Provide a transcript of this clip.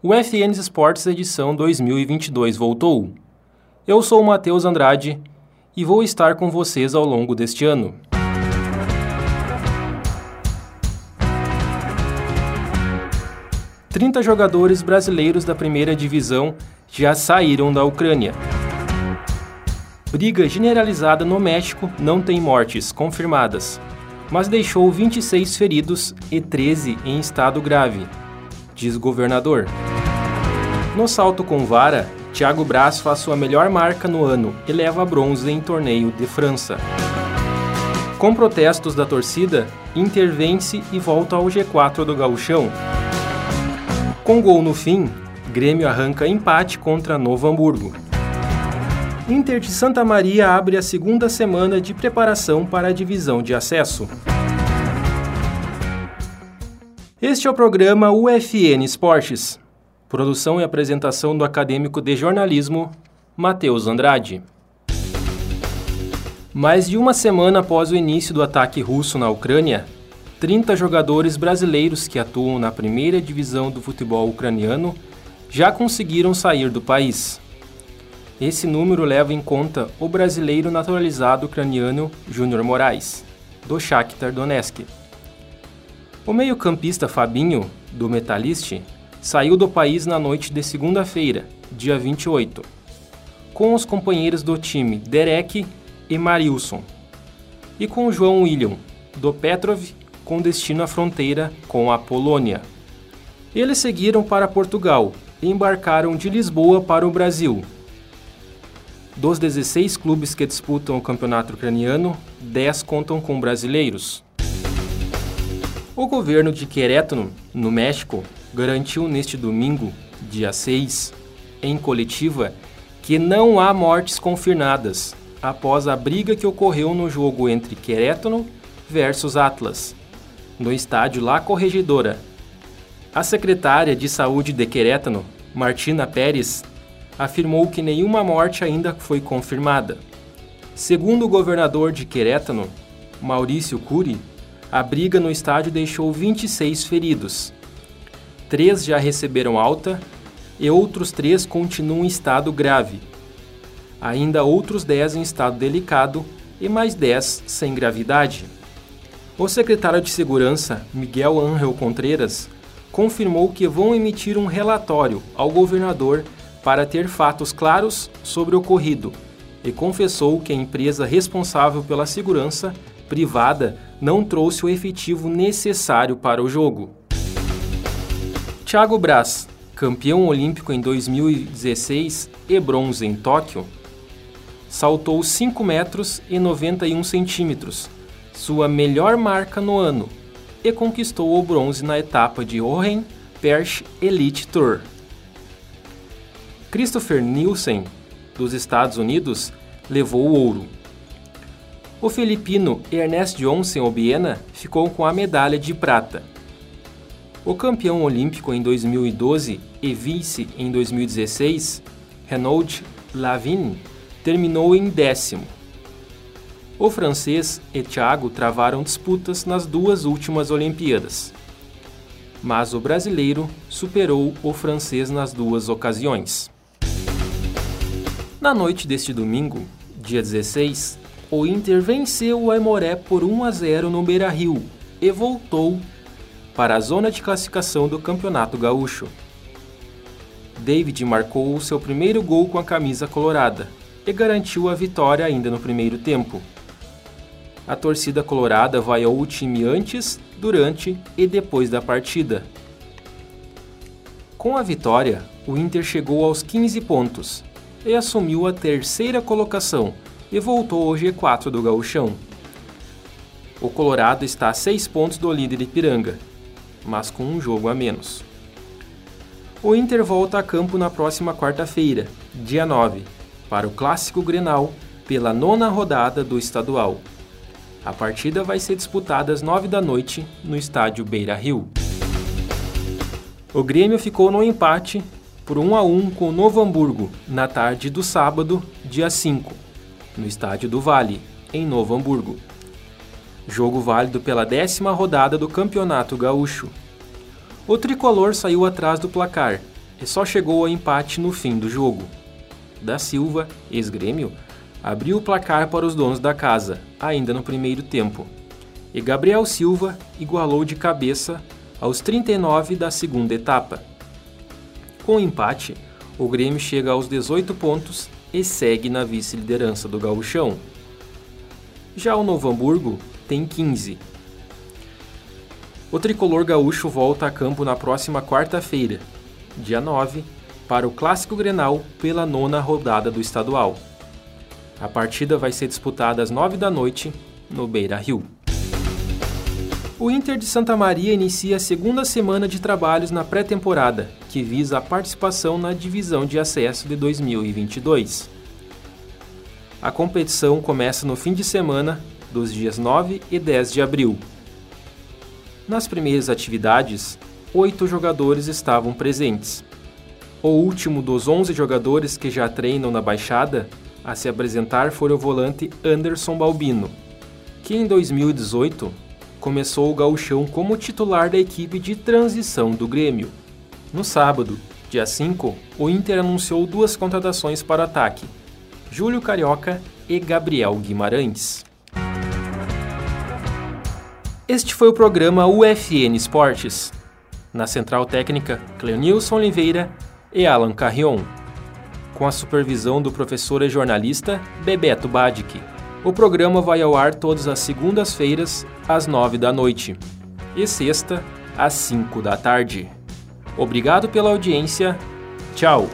O UFN Esportes edição 2022 voltou. Eu sou o Matheus Andrade e vou estar com vocês ao longo deste ano. Trinta jogadores brasileiros da primeira divisão já saíram da Ucrânia. Briga generalizada no México não tem mortes confirmadas, mas deixou 26 feridos e 13 em estado grave, diz governador. No salto com vara, Thiago Braz faz sua melhor marca no ano e leva bronze em torneio de França. Com protestos da torcida, Inter vence e volta ao G4 do Gauchão. Com gol no fim, Grêmio arranca empate contra Novo Hamburgo. Inter de Santa Maria abre a segunda semana de preparação para a divisão de acesso. Este é o programa UFN Esportes. Produção e apresentação do acadêmico de jornalismo Matheus Andrade. Mais de uma semana após o início do ataque russo na Ucrânia, 30 jogadores brasileiros que atuam na primeira divisão do futebol ucraniano já conseguiram sair do país. Esse número leva em conta o brasileiro naturalizado ucraniano Júnior Moraes, do Shakhtar Donetsk. O meio-campista Fabinho, do Metalist, saiu do país na noite de segunda-feira, dia 28, com os companheiros do time Derek e Marilson, e com João William, do Petrov, com destino à fronteira com a Polônia. Eles seguiram para Portugal e embarcaram de Lisboa para o Brasil, dos 16 clubes que disputam o campeonato ucraniano, 10 contam com brasileiros. O governo de Querétaro, no México, garantiu neste domingo, dia 6, em coletiva, que não há mortes confirmadas após a briga que ocorreu no jogo entre Querétaro versus Atlas, no estádio La Corregedora. A secretária de Saúde de Querétaro, Martina Pérez, afirmou que nenhuma morte ainda foi confirmada. Segundo o governador de Querétaro, Maurício Cury, a briga no estádio deixou 26 feridos. Três já receberam alta e outros três continuam em estado grave. Ainda outros 10 em estado delicado e mais 10 sem gravidade. O secretário de Segurança, Miguel Ángel Contreras, confirmou que vão emitir um relatório ao governador para ter fatos claros sobre o ocorrido e confessou que a empresa responsável pela segurança privada não trouxe o efetivo necessário para o jogo. Thiago Braz, campeão olímpico em 2016 e bronze em Tóquio, saltou 5 metros e 91 centímetros, sua melhor marca no ano, e conquistou o bronze na etapa de Oren Perche Elite Tour. Christopher Nielsen, dos Estados Unidos, levou o ouro. O filipino Ernest Johnson Obiena ficou com a medalha de prata. O campeão olímpico em 2012 e vice em 2016, Renaud Lavigne, terminou em décimo. O francês e Thiago travaram disputas nas duas últimas Olimpíadas. Mas o brasileiro superou o francês nas duas ocasiões. Na noite deste domingo, dia 16, o Inter venceu o Aimoré por 1 a 0 no Beira-Rio e voltou para a zona de classificação do Campeonato Gaúcho. David marcou o seu primeiro gol com a camisa colorada e garantiu a vitória ainda no primeiro tempo. A torcida colorada vaiou o time antes, durante e depois da partida. Com a vitória, o Inter chegou aos 15 pontos e assumiu a terceira colocação e voltou ao G4 do Gauchão. O Colorado está a seis pontos do líder Ipiranga, mas com um jogo a menos. O Inter volta a campo na próxima quarta-feira, dia 9, para o Clássico Grenal pela nona rodada do estadual. A partida vai ser disputada às 9 da noite no estádio Beira Rio. O Grêmio ficou no empate por 1 a 1 com o Novo Hamburgo na tarde do sábado, dia 5, no estádio do Vale, em Novo Hamburgo. Jogo válido pela décima rodada do Campeonato Gaúcho. O tricolor saiu atrás do placar e só chegou ao empate no fim do jogo. Da Silva, ex-grêmio, abriu o placar para os donos da casa, ainda no primeiro tempo. E Gabriel Silva igualou de cabeça aos 39 da segunda etapa. Com o empate, o Grêmio chega aos 18 pontos e segue na vice-liderança do Gauchão. Já o Novo Hamburgo tem 15. O tricolor gaúcho volta a campo na próxima quarta-feira, dia 9, para o Clássico Grenal pela nona rodada do estadual. A partida vai ser disputada às 9 da noite no Beira Rio. O Inter de Santa Maria inicia a segunda semana de trabalhos na pré-temporada, que visa a participação na divisão de acesso de 2022. A competição começa no fim de semana dos dias 9 e 10 de abril. Nas primeiras atividades, oito jogadores estavam presentes. O último dos 11 jogadores que já treinam na Baixada a se apresentar foi o volante Anderson Balbino, que em 2018 começou o gauchão como titular da equipe de transição do Grêmio. No sábado, dia 5, o Inter anunciou duas contratações para o ataque, Júlio Carioca e Gabriel Guimarães. Este foi o programa UFN Esportes. Na central técnica, Cleonilson Oliveira e Alan Carrion com a supervisão do professor e jornalista Bebeto Badic. O programa vai ao ar todas as segundas-feiras, às nove da noite, e sexta, às cinco da tarde. Obrigado pela audiência. Tchau!